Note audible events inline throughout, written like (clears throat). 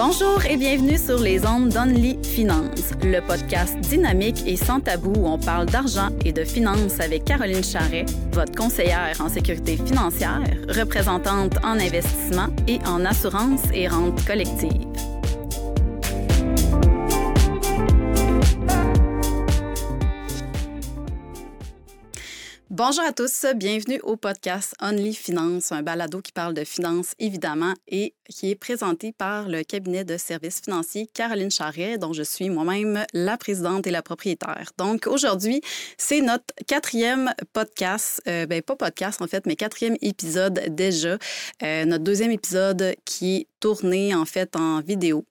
Bonjour et bienvenue sur les ondes d'Only Finance, le podcast dynamique et sans tabou où on parle d'argent et de finances avec Caroline Charret, votre conseillère en sécurité financière, représentante en investissement et en assurance et rente collective. Bonjour à tous, bienvenue au podcast Only Finance, un balado qui parle de finances évidemment et qui est présenté par le cabinet de services financiers Caroline Charret, dont je suis moi-même la présidente et la propriétaire. Donc aujourd'hui, c'est notre quatrième podcast, euh, ben pas podcast en fait, mais quatrième épisode déjà, euh, notre deuxième épisode qui est tourné en fait en vidéo.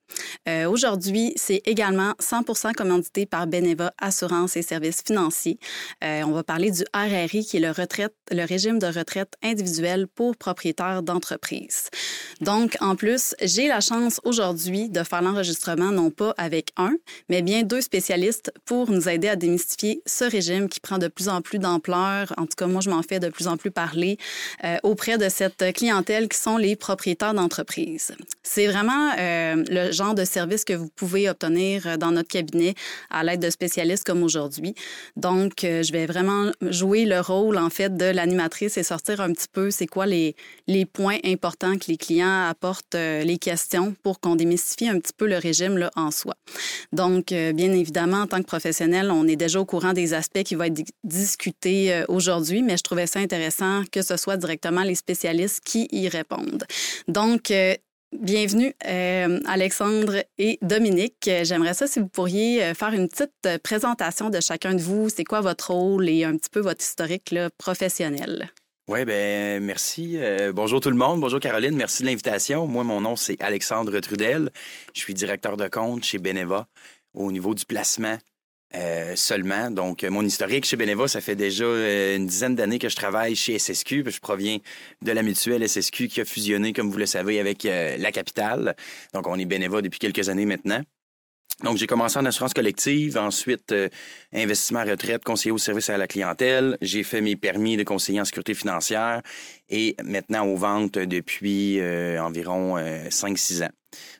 Euh, aujourd'hui, c'est également 100% commandité par Beneva Assurance et Services financiers. On va parler du RRI, qui est le, régime de retraite individuel pour propriétaires d'entreprise. Donc, en plus, j'ai la chance aujourd'hui de faire l'enregistrement non pas avec un, mais bien deux spécialistes pour nous aider à démystifier ce régime qui prend de plus en plus d'ampleur. En tout cas, moi, je m'en fais de plus en plus parler euh, auprès de cette clientèle qui sont les propriétaires d'entreprise. C'est vraiment le genre de service que vous pouvez obtenir euh, dans notre cabinet à l'aide de spécialistes comme aujourd'hui. Donc, euh, je vais vraiment jouer le rôle, en fait, de l'animatrice et sortir un petit peu c'est quoi les, les points importants que les clients apportent, euh, les questions pour qu'on démystifie un petit peu le régime là, en soi. Donc, bien évidemment, en tant que professionnel, on est déjà au courant des aspects qui vont être discutés aujourd'hui, mais je trouvais ça intéressant que ce soit directement les spécialistes qui y répondent. Donc, Bienvenue, euh, Alexandre et Dominique. J'aimerais ça si vous pourriez euh, faire une petite euh, présentation de chacun de vous. C'est quoi votre rôle et un petit peu votre historique professionnel? Oui, ben merci. bonjour tout le monde. Bonjour Caroline. Merci de l'invitation. Moi, mon nom, c'est Alexandre Trudel. Je suis directeur de compte chez Beneva au niveau du placement euh, seulement. Donc, mon historique chez Beneva, ça fait déjà euh, une dizaine d'années que je travaille chez SSQ. Je proviens de la mutuelle SSQ qui a fusionné, comme vous le savez, avec euh, la capitale. Donc, on est Beneva depuis quelques années maintenant. Donc, j'ai commencé en assurance collective, ensuite investissement à retraite, conseiller au service à la clientèle. J'ai fait mes permis de conseiller en sécurité financière et maintenant aux ventes depuis environ 5-6 ans.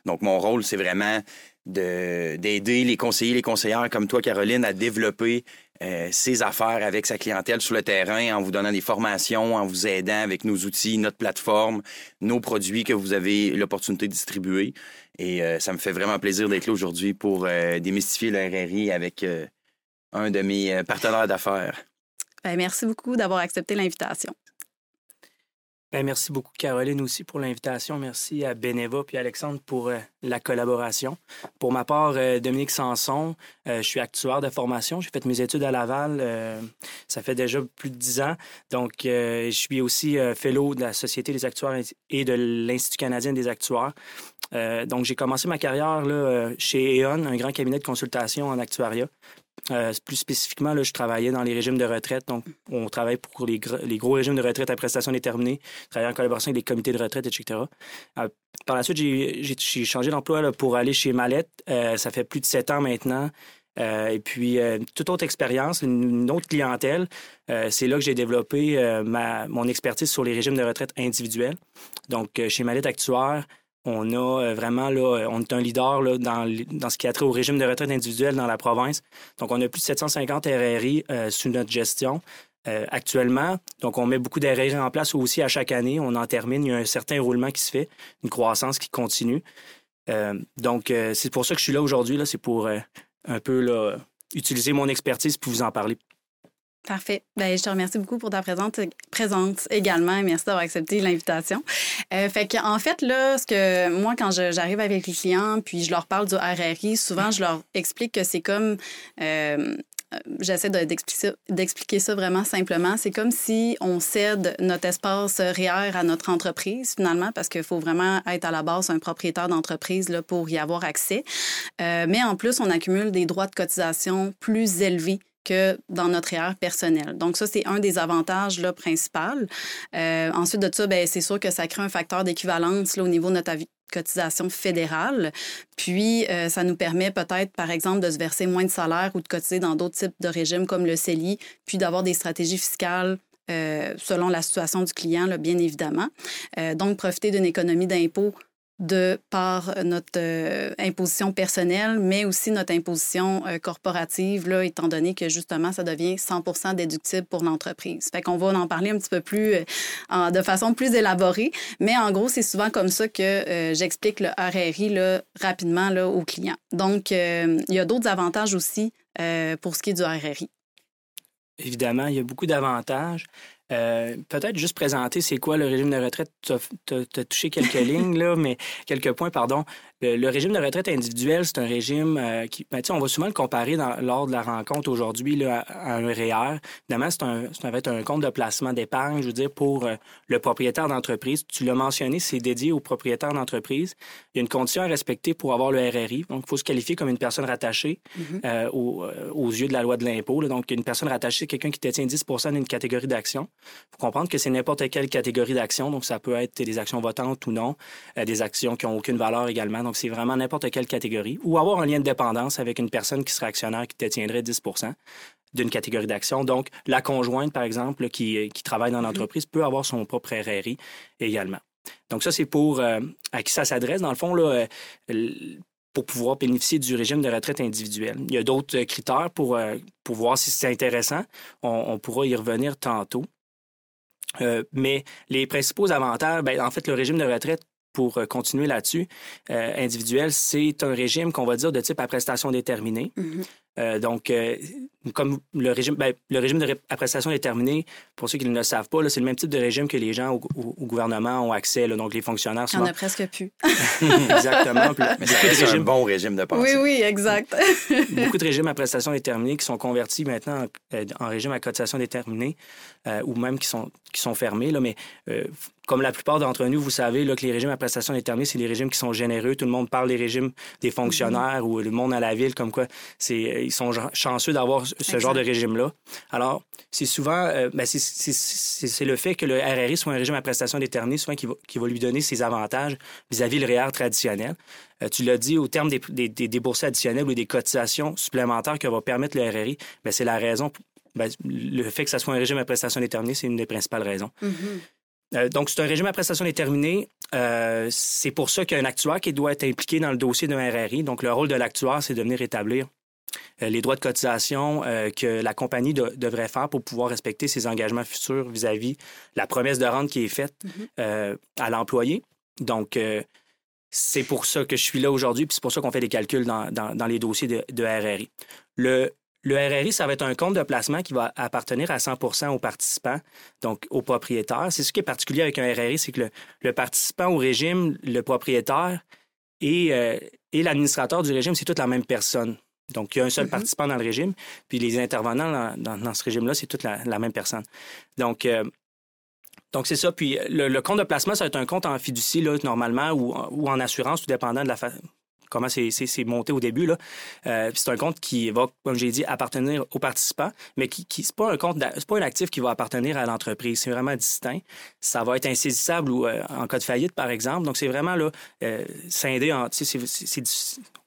Donc, mon rôle, c'est vraiment d'aider les conseillers, les conseillères comme toi, Caroline, à développer euh, ses affaires avec sa clientèle sur le terrain en vous donnant des formations, en vous aidant avec nos outils, notre plateforme, nos produits que vous avez l'opportunité de distribuer. Et euh, ça me fait vraiment plaisir d'être là aujourd'hui pour euh, démystifier le RRI avec un de mes partenaires d'affaires. Ben, merci beaucoup d'avoir accepté l'invitation. Ben, merci beaucoup, Caroline, aussi pour l'invitation. Merci à Beneva puis Alexandre pour euh, la collaboration. Pour ma part, euh, Dominique Sanson, euh, je suis actuaire de formation. J'ai fait mes études à Laval. ça fait déjà plus de dix ans. Donc, je suis aussi fellow de la Société des actuaires et de l'Institut canadien des actuaires. donc, j'ai commencé ma carrière chez E.ON, un grand cabinet de consultation en actuariat. Euh, plus spécifiquement, je travaillais dans les régimes de retraite. Donc, on travaille pour les, les gros régimes de retraite à prestations déterminées, travailler en collaboration avec les comités de retraite, etc. Euh, par la suite, j'ai changé d'emploi pour aller chez Mallette. Euh, ça fait plus de sept ans maintenant. et puis, toute autre expérience, une, autre clientèle, c'est là que j'ai développé ma, mon expertise sur les régimes de retraite individuels. Donc, chez Mallette Actuaire, on a euh, vraiment, euh, on est un leader dans, ce qui a trait au régime de retraite individuelle dans la province. Donc, on a plus de 750 RRI euh, sous notre gestion. actuellement. Donc, on met beaucoup d'RRI en place aussi à chaque année. On en termine. Il y a un certain roulement qui se fait, une croissance qui continue. donc, c'est pour ça que je suis là aujourd'hui. C'est pour un peu utiliser mon expertise pour vous en parler Parfait. Bien, je te remercie beaucoup pour ta présence, également. Merci d'avoir accepté l'invitation. Euh, en fait, là, ce que moi, quand j'arrive avec les clients, puis je leur parle du RRI, souvent, je leur explique que c'est comme. Euh, j'essaie d'expliquer ça vraiment simplement. C'est comme si on cède notre espace REER à notre entreprise, finalement, parce qu'il faut vraiment être à la base un propriétaire d'entreprise pour y avoir accès. Euh, mais en plus, on accumule des droits de cotisation plus élevés dans notre erreur personnelle. Donc, ça, c'est un des avantages là, principaux. Euh, ensuite de ça, ben, c'est sûr que ça crée un facteur d'équivalence au niveau de notre cotisation fédérale. Puis, euh, ça nous permet peut-être, par exemple, de se verser moins de salaire ou de cotiser dans d'autres types de régimes comme le CELI, puis d'avoir des stratégies fiscales euh, selon la situation du client, là, bien évidemment. donc, profiter d'une économie d'impôts de par notre euh, imposition personnelle, mais aussi notre imposition euh, corporative, là, étant donné que justement, ça devient 100% déductible pour l'entreprise. Fait qu'on va en parler un petit peu plus, euh, de façon plus élaborée, mais en gros, c'est souvent comme ça que j'explique le RRI là, rapidement là, aux clients. Donc, il y a d'autres avantages aussi pour ce qui est du RRI. Évidemment, il y a beaucoup d'avantages. Euh, peut-être juste présenter c'est quoi le régime de retraite. Tu as, touché quelques (laughs) lignes, là, mais quelques points, pardon. Le, régime de retraite individuel, c'est un régime euh, qui, ben, on va souvent le comparer dans, lors de la rencontre aujourd'hui à, à, un REER. Évidemment, c'est un, un, un compte de placement d'épargne, je veux dire, pour euh, le propriétaire d'entreprise. Tu l'as mentionné, c'est dédié au propriétaire d'entreprise. Il y a une condition à respecter pour avoir le RRI. Donc, il faut se qualifier comme une personne rattachée mm-hmm. euh, aux, yeux de la loi de l'impôt. Donc, une personne rattachée, c'est quelqu'un qui détient 10% d'une catégorie d'actions. Il faut comprendre que c'est n'importe quelle catégorie d'actions. Donc, ça peut être des actions votantes ou non, des actions qui n'ont aucune valeur également. Donc, c'est vraiment n'importe quelle catégorie. Ou avoir un lien de dépendance avec une personne qui serait actionnaire qui détiendrait 10% d'une catégorie d'action. Donc, la conjointe, par exemple, qui, qui travaille dans l'entreprise, peut avoir son propre RRI également. Donc, ça, c'est pour euh, à qui ça s'adresse. Dans le fond, là, euh, pour pouvoir bénéficier du régime de retraite individuel. Il y a d'autres critères pour, euh, pour voir si c'est intéressant. On, pourra y revenir tantôt. Mais les principaux avantages, ben, en fait, le régime de retraite pour euh, continuer là-dessus, euh, individuel, c'est un régime qu'on va dire de type à prestation déterminée. Mm-hmm. Euh, donc, comme le régime, ben, le régime de prestation déterminée, pour ceux qui ne le savent pas, c'est le même type de régime que les gens au, gouvernement ont accès. donc, les fonctionnaires souvent... On a presque plus. (laughs) Exactement. Mais c'est un bon régime de pension. Oui, oui, exact. (laughs) beaucoup de régimes à prestation déterminée qui sont convertis maintenant en, régime à cotisation déterminée ou même qui sont, qui sont fermés. Là, mais comme la plupart d'entre nous, vous savez là, que les régimes à prestations déterminées, c'est les régimes qui sont généreux. Tout le monde parle des régimes des fonctionnaires ou le monde à la ville, comme quoi c'est, ils sont chanceux d'avoir ce genre de régime-là. Alors, c'est souvent, euh, ben c'est, le fait que le RRI soit un régime à prestations déterminées, souvent qui va, qui va lui donner ses avantages vis-à-vis le REER traditionnel. Euh, tu l'as dit, au terme des, des, additionnels ou des cotisations supplémentaires que va permettre le RRI, ben, c'est la raison, ben, le fait que ça soit un régime à prestations déterminées, c'est une des principales raisons. Mm-hmm. Euh, donc, c'est un régime à prestation déterminée. Euh, c'est pour ça qu'il y a un actuaire qui doit être impliqué dans le dossier d'un RRI. Donc, le rôle de l'actuaire, c'est de venir établir les droits de cotisation que la compagnie devrait faire pour pouvoir respecter ses engagements futurs vis-à-vis la promesse de rente qui est faite mm-hmm. à l'employé. Donc, c'est pour ça que je suis là aujourd'hui, puis c'est pour ça qu'on fait des calculs dans, dans, les dossiers de, de RRI. Le, le RRI, ça va être un compte de placement qui va appartenir à 100% aux participants, donc aux propriétaires. C'est ce qui est particulier avec un RRI, c'est que le, participant au régime, le propriétaire et, euh, et l'administrateur du régime, c'est toute la même personne. Donc, il y a un seul mm-hmm. participant dans le régime, puis les intervenants dans, ce régime-là, c'est toute la, même personne. Donc, euh, donc, c'est ça. Puis, le, compte de placement, ça va être un compte en fiducie, là, normalement, ou, ou en assurance, tout dépendant de la, comment c'est monté au début. Euh, c'est un compte qui va, comme j'ai dit, appartenir aux participants, mais qui, qui c'est pas un compte, c'est pas un actif qui va appartenir à l'entreprise. C'est vraiment distinct. Ça va être insaisissable ou euh, en cas de faillite, par exemple. Donc c'est vraiment là euh, scindé en,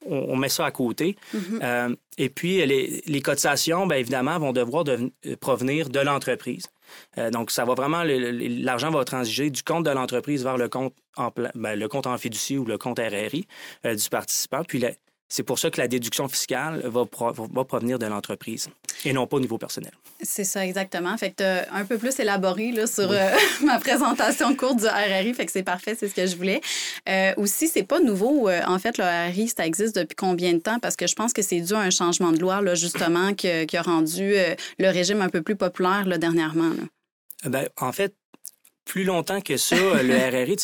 on, met ça à côté. Mm-hmm. et puis les, les cotisations, bien évidemment, vont devoir provenir de l'entreprise. Euh, donc, ça va vraiment, l'argent va transiger du compte de l'entreprise vers le compte en, ben, le compte en fiducie ou le compte RRI euh, du participant. Puis, c'est pour ça que la déduction fiscale va, va provenir de l'entreprise et non pas au niveau personnel. C'est ça, exactement. Fait que as un peu plus élaboré là, sur euh, (laughs) ma présentation courte du RRI. Fait que c'est parfait, c'est ce que je voulais. Euh, aussi, c'est pas nouveau. Euh, en fait, le RRI, ça existe depuis combien de temps? Parce que je pense que c'est dû à un changement de loi, là, justement, qui, qui a rendu le régime un peu plus populaire là, dernièrement. Ben, en fait, plus longtemps que ça, le RRI,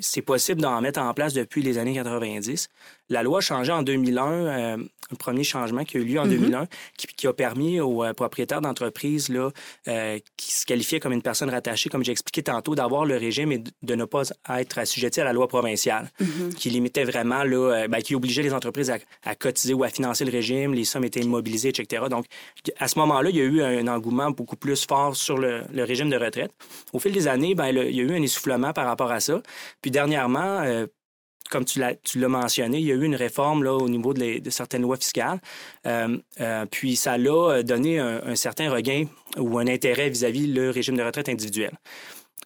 c'est possible d'en mettre en place depuis les années 90. La loi a changé en 2001, euh, un premier changement qui a eu lieu en 2001, mm-hmm. qui, a permis aux euh, propriétaires d'entreprises là, euh, qui se qualifiaient comme une personne rattachée, comme j'ai expliqué tantôt, d'avoir le régime et de, ne pas être assujetti à la loi provinciale, mm-hmm. qui limitait vraiment, là, ben, qui obligeait les entreprises à, cotiser ou à financer le régime, les sommes étaient immobilisées, etc. Donc, à ce moment-là, il y a eu un engouement beaucoup plus fort sur le, régime de retraite. Au fil des années, ben, il y a eu un essoufflement par rapport à ça. Puis dernièrement, comme tu l'as mentionné, il y a eu une réforme là, au niveau de, certaines lois fiscales. Euh, euh, puis ça l'a donné un, certain regain ou un intérêt vis-à-vis le régime de retraite individuel.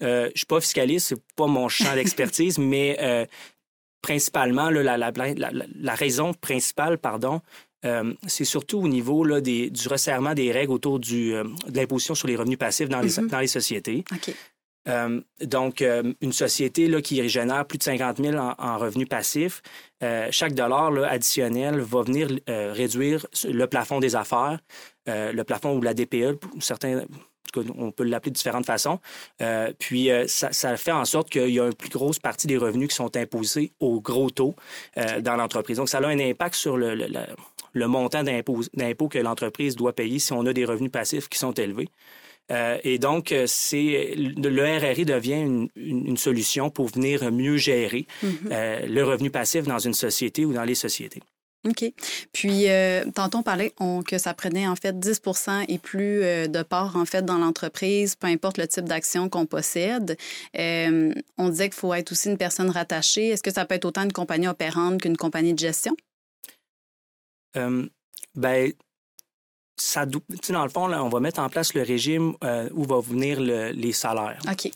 Euh, je suis pas fiscaliste, c'est pas mon champ d'expertise, (laughs) mais euh, principalement, la, la, la, raison principale, pardon, euh, c'est surtout au niveau là, des, du resserrement des règles autour du, euh, de l'imposition sur les revenus passifs dans les, mm-hmm. dans les sociétés. Euh, donc, une société là, qui génère plus de 50 000 en, revenus passifs, chaque dollar là, additionnel va venir réduire le plafond des affaires, le plafond ou la DPE, certains on peut l'appeler de différentes façons. Euh, puis, euh, ça, fait en sorte qu'il y a une plus grosse partie des revenus qui sont imposés au gros taux euh, dans l'entreprise. Donc, ça a un impact sur le, le, montant d'impôt que l'entreprise doit payer si on a des revenus passifs qui sont élevés. Et donc, c'est le RRI devient une, solution pour venir mieux gérer mm-hmm. le revenu passif dans une société ou dans les sociétés. OK. Puis, euh, tantôt, on parlait que ça prenait en fait 10% et plus euh, de part en fait dans l'entreprise, peu importe le type d'action qu'on possède. Euh, on disait qu'il faut être aussi une personne rattachée. Est-ce que ça peut être autant une compagnie opérante qu'une compagnie de gestion? ben, dans le fond, on va mettre en place le régime où va venir les salaires. OK.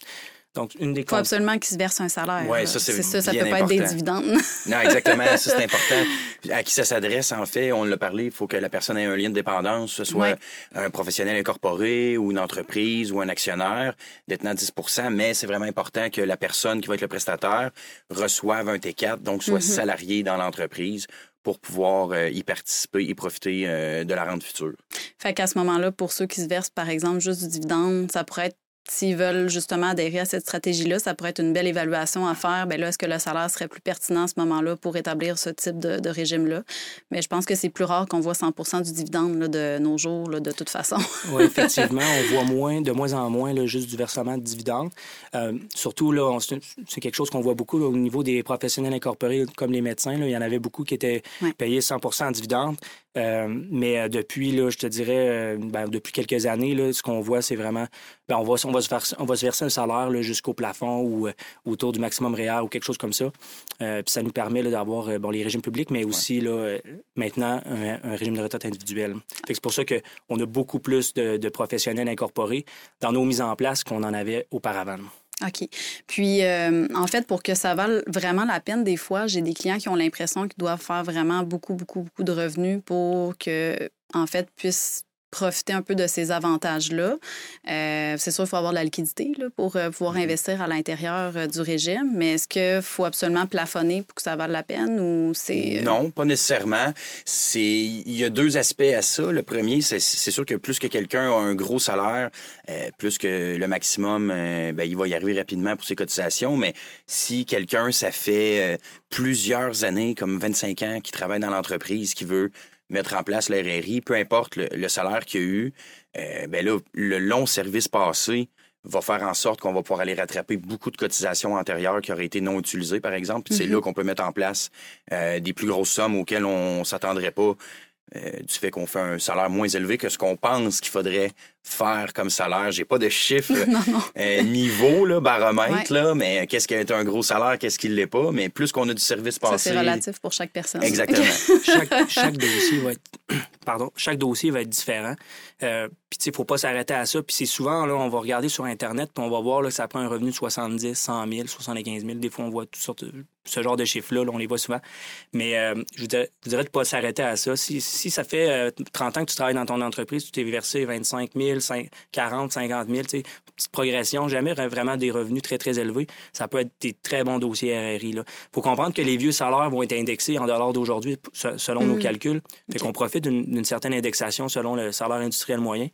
Donc, une des Il faut absolument qu'il se verse un salaire. Oui, ça, c'est ça. Ça ne peut pas être des dividendes. non, exactement. Ça, c'est (laughs) important. À qui ça s'adresse, en fait, on l'a parlé, il faut que la personne ait un lien de dépendance, que ce soit un professionnel incorporé ou une entreprise ou un actionnaire détenant 10 mais c'est vraiment important que la personne qui va être le prestataire reçoive un T4, donc soit mm-hmm. salarié dans l'entreprise pour pouvoir euh, y participer et profiter euh, de la rente future. Fait qu'à ce moment-là, pour ceux qui se versent, par exemple, juste du dividende, ça pourrait être s'ils veulent justement adhérer à cette stratégie-là, ça pourrait être une belle évaluation à faire. Bien là, est-ce que le salaire serait plus pertinent à ce moment-là pour établir ce type de, régime-là? Mais je pense que c'est plus rare qu'on voit 100% du dividende de nos jours, de toute façon. (laughs) oui, effectivement, on voit moins, de moins en moins juste du versement de dividendes. Euh, surtout, là, c'est quelque chose qu'on voit beaucoup au niveau des professionnels incorporés comme les médecins. Là, il y en avait beaucoup qui étaient payés 100% en dividendes. Euh, mais euh, depuis, là, je te dirais, ben, depuis quelques années, là, ce qu'on voit, c'est vraiment, ben, on, va, on, va se verser, on va se verser un salaire jusqu'au plafond ou autour du maximum réel ou quelque chose comme ça. puis ça nous permet d'avoir bon, les régimes publics, mais aussi là, maintenant un, régime de retraite individuel. C'est pour ça qu'on a beaucoup plus de, de professionnels incorporés dans nos mises en place qu'on en avait auparavant. OK. Puis, euh, en fait, pour que ça vaille vraiment la peine, des fois, j'ai des clients qui ont l'impression qu'ils doivent faire vraiment beaucoup, beaucoup, beaucoup de revenus pour que, en fait, puissent profiter un peu de ces avantages-là. Euh, c'est sûr, il faut avoir de la liquidité là, pour euh, pouvoir mhm. investir à l'intérieur euh, du régime, mais est-ce qu'il faut absolument plafonner pour que ça vaille la peine ou c'est... Non, pas nécessairement. C'est... Il y a deux aspects à ça. Le premier, c'est, sûr que plus que quelqu'un a un gros salaire, plus que le maximum, ben, il va y arriver rapidement pour ses cotisations, mais si quelqu'un, ça fait plusieurs années, comme 25 ans, qui travaille dans l'entreprise, qui veut mettre en place l'RRI, peu importe le, salaire qu'il y a eu, euh, ben là, le long service passé va faire en sorte qu'on va pouvoir aller rattraper beaucoup de cotisations antérieures qui auraient été non utilisées, par exemple. C'est mm-hmm. là qu'on peut mettre en place euh, des plus grosses sommes auxquelles on s'attendrait pas euh, du fait qu'on fait un salaire moins élevé que ce qu'on pense qu'il faudrait faire comme salaire. J'ai pas de chiffre (laughs) euh, niveau, là, baromètre, là, mais qu'est-ce qui est un gros salaire, qu'est-ce qui l'est pas? Mais plus qu'on a du service passé. c'est relatif pour chaque personne. Exactement. (laughs) chaque, dossier va être, (clears throat) pardon, chaque dossier va être différent. Euh, puis, il ne faut pas s'arrêter à ça. Puis, c'est souvent, là, on va regarder sur Internet, puis on va voir là, que ça prend un revenu de 70, 100 000, 75 000. Des fois, on voit toutes sortes de, ce genre de chiffres-là, on les voit souvent. Mais euh, je vous dirais, de ne pas s'arrêter à ça. Si, si ça fait 30 ans que tu travailles dans ton entreprise, tu t'es versé 25 000, 40, 50 000, petite progression, jamais vraiment des revenus très, très élevés. Ça peut être des très bons dossiers RRI. Il faut comprendre que les vieux salaires vont être indexés en dollars d'aujourd'hui selon nos mm. calculs. Fait qu'on profite d'une certaine indexation selon le salaire industriel moyen.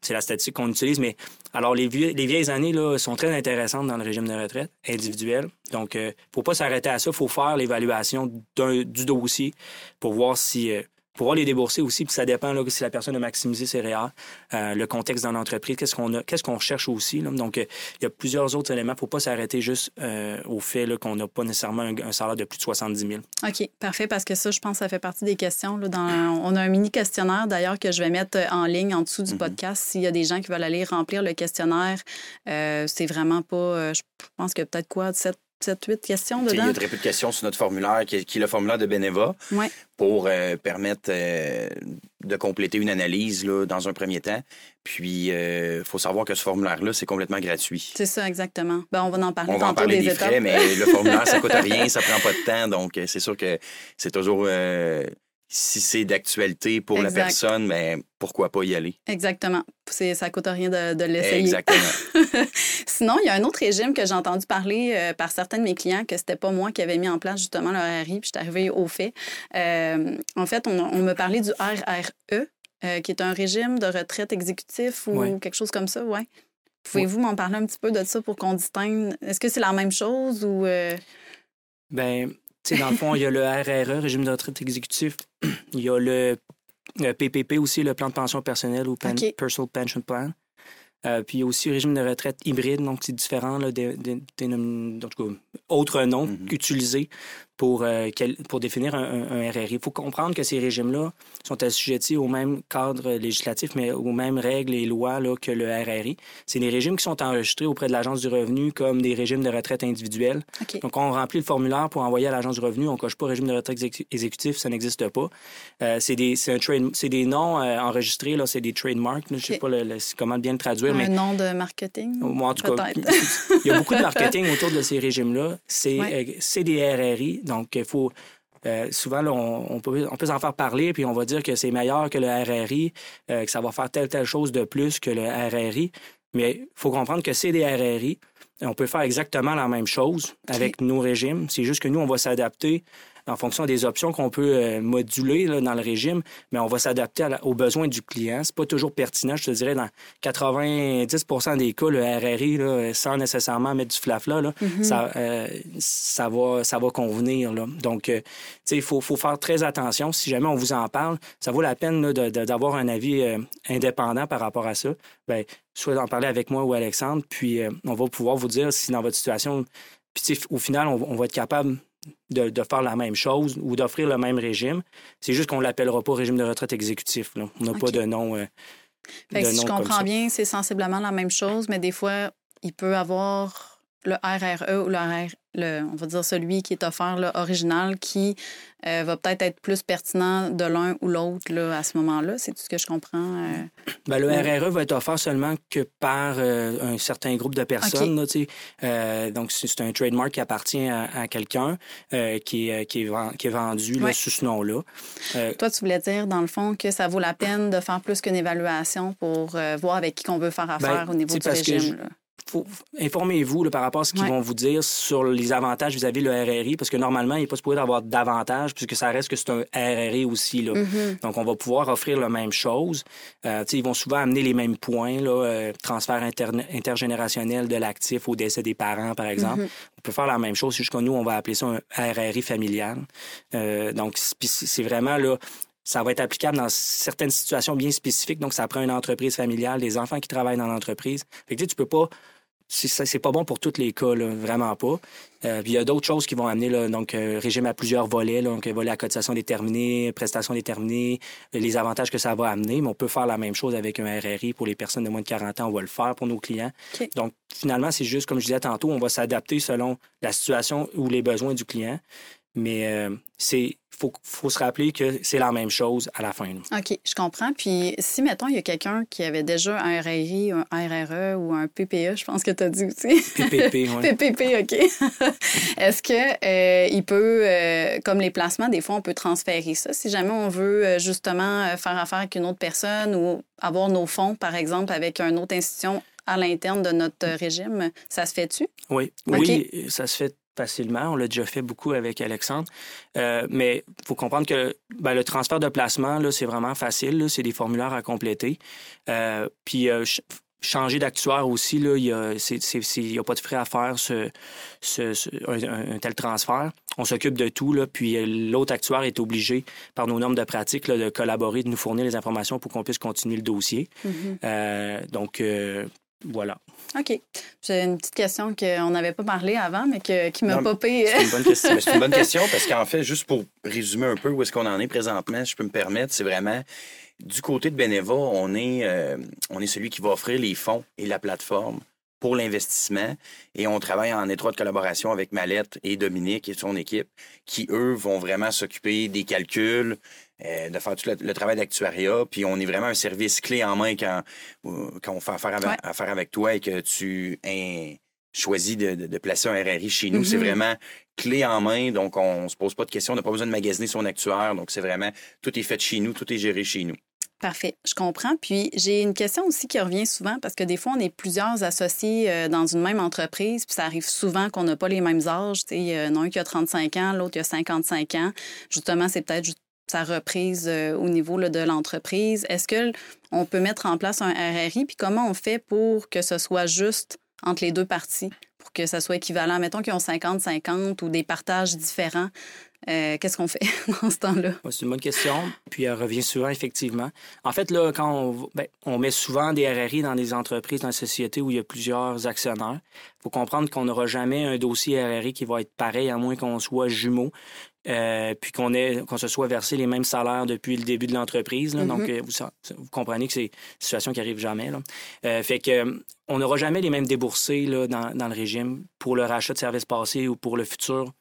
C'est la statistique qu'on utilise. Mais alors, les, les vieilles années là, sont très intéressantes dans le régime de retraite individuel. Donc, il euh, ne faut pas s'arrêter à ça. Il faut faire l'évaluation du dossier pour voir si... Euh, pouvoir les débourser aussi, puis ça dépend là, si la personne a maximisé ses REER, euh, le contexte dans l'entreprise, qu'est-ce qu'on a, qu'est-ce qu'on cherche aussi. Donc, euh, il y a plusieurs autres éléments. Il ne faut pas s'arrêter juste euh, au fait là, qu'on n'a pas nécessairement un, salaire de plus de 70 000. OK, parfait, parce que ça, je pense, ça fait partie des questions. Là, dans, on a un mini questionnaire, d'ailleurs, que je vais mettre en ligne en dessous du mm-hmm. podcast. S'il y a des gens qui veulent aller remplir le questionnaire, c'est vraiment pas, je pense que peut-être quoi, 7 7-8 questions Il y a très peu de questions sur notre formulaire, qui est, qui est le formulaire de Beneva, Ouais. pour euh, permettre euh, de compléter une analyse là, dans un premier temps. Puis, il faut savoir que ce formulaire-là, c'est complètement gratuit. C'est ça, exactement. Ben, on va en parler On va en parler des, frais, mais le formulaire, ça coûte (laughs) rien, ça prend pas de temps. Donc, euh, c'est sûr que c'est toujours... si c'est d'actualité pour la personne, mais pourquoi pas y aller? Exactement. C'est, ça coûte rien de, de l'essayer. Exactement. (laughs) Sinon, il y a un autre régime que j'ai entendu parler euh, par certains de mes clients que c'était pas moi qui avais mis en place justement RRI, puis je suis arrivée au fait. Euh, en fait, on, on me parlait du RRE, euh, qui est un régime de retraite exécutif ou Ouais. quelque chose comme ça, ouais. Pouvez-vous m'en parler un petit peu de ça pour qu'on distingue? Est-ce que c'est la même chose ou... euh, Ben, sais, dans le fond, il y a le RRE, régime de retraite exécutif. (clears throat) Il y a le, le PPP aussi, le plan de pension personnelle ou. Personal Pension Plan. Euh, puis il y a aussi le régime de retraite hybride, donc c'est différent, là, en tout cas, autre nom Mhm. utilisé pour, euh, quel- pour définir un, RRI. Il faut comprendre que ces régimes-là sont assujettis au même cadre législatif, mais aux mêmes règles et lois là, que le RRI. C'est des régimes qui sont enregistrés auprès de l'Agence du revenu comme des régimes de retraite individuels. Donc, on remplit le formulaire pour envoyer à l'Agence du revenu. On coche pas régime de retraite exé- exécutif, ça n'existe pas. Euh, c'est des, des noms euh, enregistrés, là, c'est des trademarks. Je sais Ok. pas le- le- comment bien le traduire, un mais nom de marketing? moi, en tout cas, il y a beaucoup de marketing autour de ces régimes-là. C'est Ouais. euh, c'est des RRI, donc il faut. euh, souvent, là, on, on peut, on peut en faire parler, puis on va dire que c'est meilleur que le RRI, euh, que ça va faire telle, telle chose de plus que le RRI. Mais il faut comprendre que c'est des RRI. On peut faire exactement la même chose avec nos régimes. C'est juste que nous, on va s'adapter en fonction des options qu'on peut euh, moduler là, dans le régime, mais on va s'adapter aux besoins du client. C'est pas toujours pertinent, je te dirais, dans 90% des cas, le RRI, là, sans nécessairement mettre du flafla, là, Mhm. ça, euh, ça, va, ça va convenir. Là. Donc, euh, il faut, faut faire très attention. Si jamais on vous en parle, ça vaut la peine d'avoir un avis euh, indépendant par rapport à ça. Ben, soit d'en parler avec moi ou Alexandre, puis on va pouvoir vous dire si dans votre situation, puis au final, on, on va être capable de, de faire la même chose ou d'offrir le même régime. C'est juste qu'on ne l'appellera pas régime de retraite exécutif. là. On n'a pas de nom. euh, Fait que de si je nom comprends bien, c'est sensiblement la même chose, mais des fois, il peut avoir le RRE ou le, RR, le on va dire celui qui est offert, le original, qui euh, va peut-être être plus pertinent de l'un ou l'autre là, à ce moment-là. C'est tout ce que je comprends. euh. Ben, le. RRE va être offert seulement que par euh, un certain groupe de personnes. là, donc, c'est un trademark qui appartient à, à quelqu'un qui, est, qui, est ven- qui est vendu là, sous ce nom-là. Toi, tu voulais dire, dans le fond, que ça vaut la peine de faire plus qu'une évaluation pour voir avec qui on veut faire affaire au niveau du Ben, régime. je- là. Informez-vous par rapport à ce qu'ils Ouais. vont vous dire sur les avantages vis-à-vis le RRI, parce que normalement, il n'est pas supposé avoir d'avantages, puisque ça reste que c'est un RRI aussi. Là. Mhm. Donc, on va pouvoir offrir la même chose. Euh, ils vont souvent amener les mêmes points, là, euh, transfert intergénérationnel de l'actif au décès des parents, par exemple. Mhm. On peut faire la même chose, que nous, on va appeler ça un RRI familial. Euh, donc, c'est vraiment là. Ça va être applicable dans certaines situations bien spécifiques. Donc, ça prend une entreprise familiale, des enfants qui travaillent dans l'entreprise. Fait que tu sais, tu peux pas. C'est pas bon pour tous les cas, là, vraiment pas. Euh, puis il y a d'autres choses qui vont amener, là, donc euh, régime à plusieurs volets, là, donc euh, volet à cotisation déterminée, prestations déterminées, euh, les avantages que ça va amener, mais on peut faire la même chose avec un RRI pour les personnes de moins de 40 ans, on va le faire pour nos clients. Donc finalement, c'est juste, comme je disais tantôt, on va s'adapter selon la situation ou les besoins du client, mais euh, c'est faut, faut se rappeler que c'est la même chose à la fin. là. OK, je comprends. Puis si, mettons, il y a quelqu'un qui avait déjà un RRI, un RRE ou un PPE, je pense que tu as dit aussi. PPP, (laughs) ouais. PPP, OK. (laughs) Est-ce que euh, il peut, euh, comme les placements, des fois, on peut transférer ça? Si jamais on veut euh, justement faire affaire avec une autre personne ou avoir nos fonds, par exemple, avec une autre institution à l'interne de notre régime, ça se fait-tu? Oui, oui, ça se fait facilement. On l'a déjà fait beaucoup avec Alexandre. Euh, mais il faut comprendre que ben, le transfert de placement, là, c'est vraiment facile. C'est des formulaires à compléter. Euh, puis euh, ch- changer d'actuaire aussi, il n'y a, pas de frais à faire ce, ce- ce- un, tel transfert. On s'occupe de tout. Là, puis l'autre actuaire est obligé, par nos normes de pratique, là, de collaborer, de nous fournir les informations pour qu'on puisse continuer le dossier. Euh, donc, voilà. OK. J'ai une petite question qu'on n'avait pas parlé avant, mais que, qui m'a popé. C'est une bonne question. C'est une bonne (laughs) question parce qu'en fait, juste pour résumer un peu où est-ce qu'on en est présentement, si je peux me permettre, c'est vraiment du côté de Beneva, on est, euh, on est celui qui va offrir les fonds et la plateforme pour l'investissement. Et on travaille en étroite collaboration avec Mallette et Dominique et son équipe, qui, eux, vont vraiment s'occuper des calculs, euh, de faire tout le, travail d'actuariat. Puis on est vraiment un service clé en main quand, euh, quand on fait affaire avec, affaire avec toi et que tu choisis de, de, placer un RRI chez nous. C'est mm-hmm. vraiment clé en main. Donc, on se pose pas de questions. On n'a pas besoin de magasiner son actuaire. Donc, c'est vraiment, tout est fait chez nous, tout est géré chez nous. Parfait, je comprends. Puis j'ai une question aussi qui revient souvent parce que des fois, on est plusieurs associés euh, dans une même entreprise, puis ça arrive souvent qu'on n'a pas les mêmes âges. Il y en a un qui a 35 ans, l'autre qui a 55 ans. Justement, c'est peut-être sa reprise euh, au niveau de l'entreprise. Est-ce qu'on peut mettre en place un RRI? Puis comment on fait pour que ce soit juste entre les deux parties, pour que ça soit équivalent? Mettons qu'ils ont 50-50 ou des partages différents. Euh, qu'est-ce qu'on fait (laughs) dans ce temps-là? C'est une bonne question, puis elle revient souvent, effectivement. En fait, là, quand on, ben, on met souvent des RRI dans des entreprises, dans des sociétés où il y a plusieurs actionnaires, il faut comprendre qu'on n'aura jamais un dossier RRI qui va être pareil, à moins qu'on soit jumeaux, euh, puis qu'on qu'on se soit versé les mêmes salaires depuis le début de l'entreprise. Donc, mm-hmm. euh, vous, comprenez que c'est une situation qui arrive jamais. Là. fait que on n'aura jamais les mêmes déboursés là, dans, dans, le régime pour le rachat de services passés ou pour le futur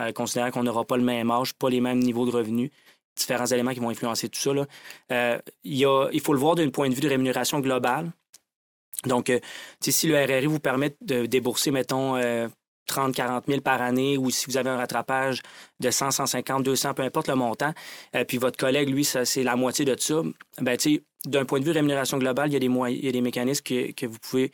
euh, considérant qu'on n'aura pas le même âge, pas les mêmes niveaux de revenus, différents éléments qui vont influencer tout ça. Là. Euh, il, il faut le voir d'un point de vue de rémunération globale. Donc, euh, si le RRI vous permet de débourser, mettons, 30, 40 000 par année, ou si vous avez un rattrapage de 100, 150, 200, peu importe le montant, puis votre collègue, lui, c'est la moitié de ça, ben, d'un point de vue rémunération globale, il y a des, il y a des mécanismes que, que vous pouvez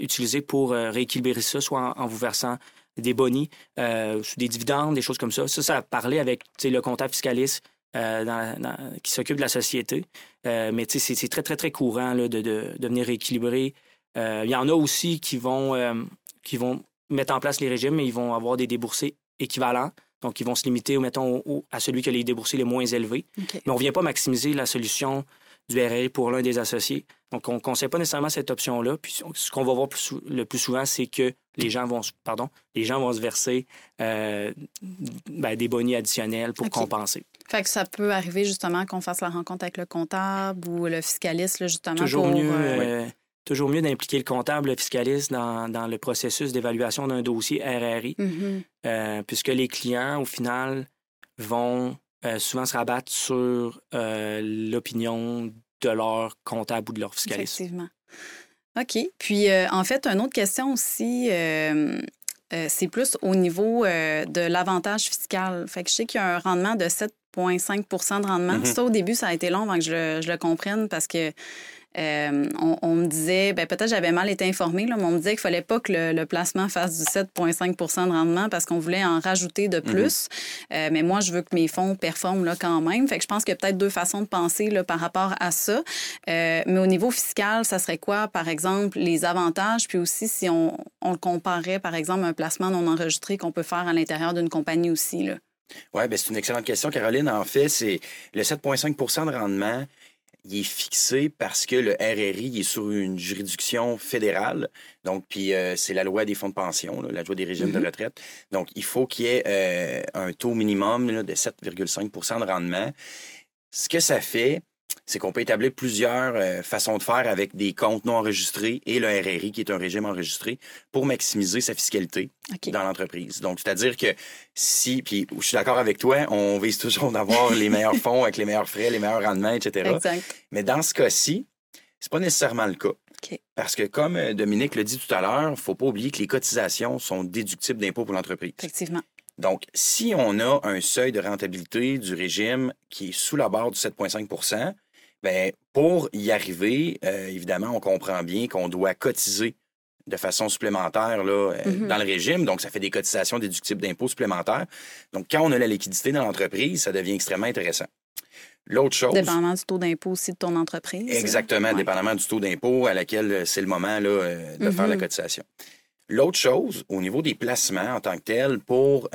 utiliser pour rééquilibrer ça, soit en vous versant des bonis, euh, des dividendes, des choses comme ça. Ça, ça a parlé avec le comptable fiscaliste euh, qui s'occupe de la société. Euh, mais c'est très, très, très courant de, de, venir rééquilibrer. Il y en a aussi qui vont, qui vont mettre en place les régimes, mais ils vont avoir des déboursés équivalents. Donc, ils vont se limiter, mettons, à celui qui a les déboursés les moins élevés. Mais on ne vient pas maximiser la solution du RRI pour l'un des associés. Donc, on ne conseille pas nécessairement cette option-là. Puis, ce qu'on va voir le plus souvent, c'est que les gens vont, pardon, les gens vont se verser euh, ben, des bonnies additionnels pour compenser. Fait que ça peut arriver justement qu'on fasse la rencontre avec le comptable ou le fiscaliste, justement. Toujours pour, mieux. Euh, toujours mieux d'impliquer le comptable, le fiscaliste dans, dans le processus d'évaluation d'un dossier RRI, mm-hmm. euh, puisque les clients, au final, vont souvent se rabattre sur l'opinion de leur comptable ou de leur fiscaliste. Effectivement. OK. Puis, euh, en fait, une autre question aussi, euh, euh, c'est plus au niveau de l'avantage fiscal. Fait que je sais qu'il y a un rendement de 7,5% de rendement. Mm-hmm. Ça, au début, ça a été long avant que je, je le comprenne parce que euh, on, me disait, ben, peut-être j'avais mal été informée, là, mais on me disait qu'il fallait pas que le, placement fasse du 7,5% de rendement parce qu'on voulait en rajouter de mhm. plus. Euh, mais moi, je veux que mes fonds performent là, quand même. Fait que je pense qu'il y a peut-être deux façons de penser là, par rapport à ça. Euh, mais au niveau fiscal, ça serait quoi, par exemple, les avantages? Puis aussi, si on, on comparait, par exemple, un placement non enregistré qu'on peut faire à l'intérieur d'une compagnie aussi. Oui, ben c'est une excellente question, Caroline. En fait, c'est le 7,5% de rendement il est fixé parce que le RRI est sur une juridiction fédérale. Donc, puis euh, c'est la loi des fonds de pension, la loi des régimes de mm-hmm. retraite. Donc, il faut qu'il y ait euh, un taux minimum de 7,5% de rendement. Ce que ça fait, c'est qu'on peut établir plusieurs euh, façons de faire avec des comptes non enregistrés et le RRI, qui est un régime enregistré, pour maximiser sa fiscalité dans l'entreprise. Donc, c'est-à-dire que si, puis je suis d'accord avec toi, on vise toujours d'avoir les meilleurs fonds avec les meilleurs frais, les meilleurs rendements, etc. Exact. Mais dans ce cas-ci, c'est pas nécessairement le cas. Parce que, comme euh, Dominique le dit tout à l'heure, il faut pas oublier que les cotisations sont déductibles d'impôts pour l'entreprise. Effectivement. Donc, si on a un seuil de rentabilité du régime qui est sous la barre du 7,5 ben, pour y arriver, euh, évidemment, on comprend bien qu'on doit cotiser de façon supplémentaire là, euh, mm-hmm. dans le régime. Donc, ça fait des cotisations déductibles d'impôts supplémentaires. Donc, quand on a la liquidité dans l'entreprise, ça devient extrêmement intéressant. L'autre chose. Dépendamment du taux d'impôt aussi de ton entreprise. Exactement, dépendamment du taux d'impôt à laquelle euh, c'est le moment là, de faire la mm-hmm. cotisation. L'autre chose, au niveau des placements en tant que tel, pour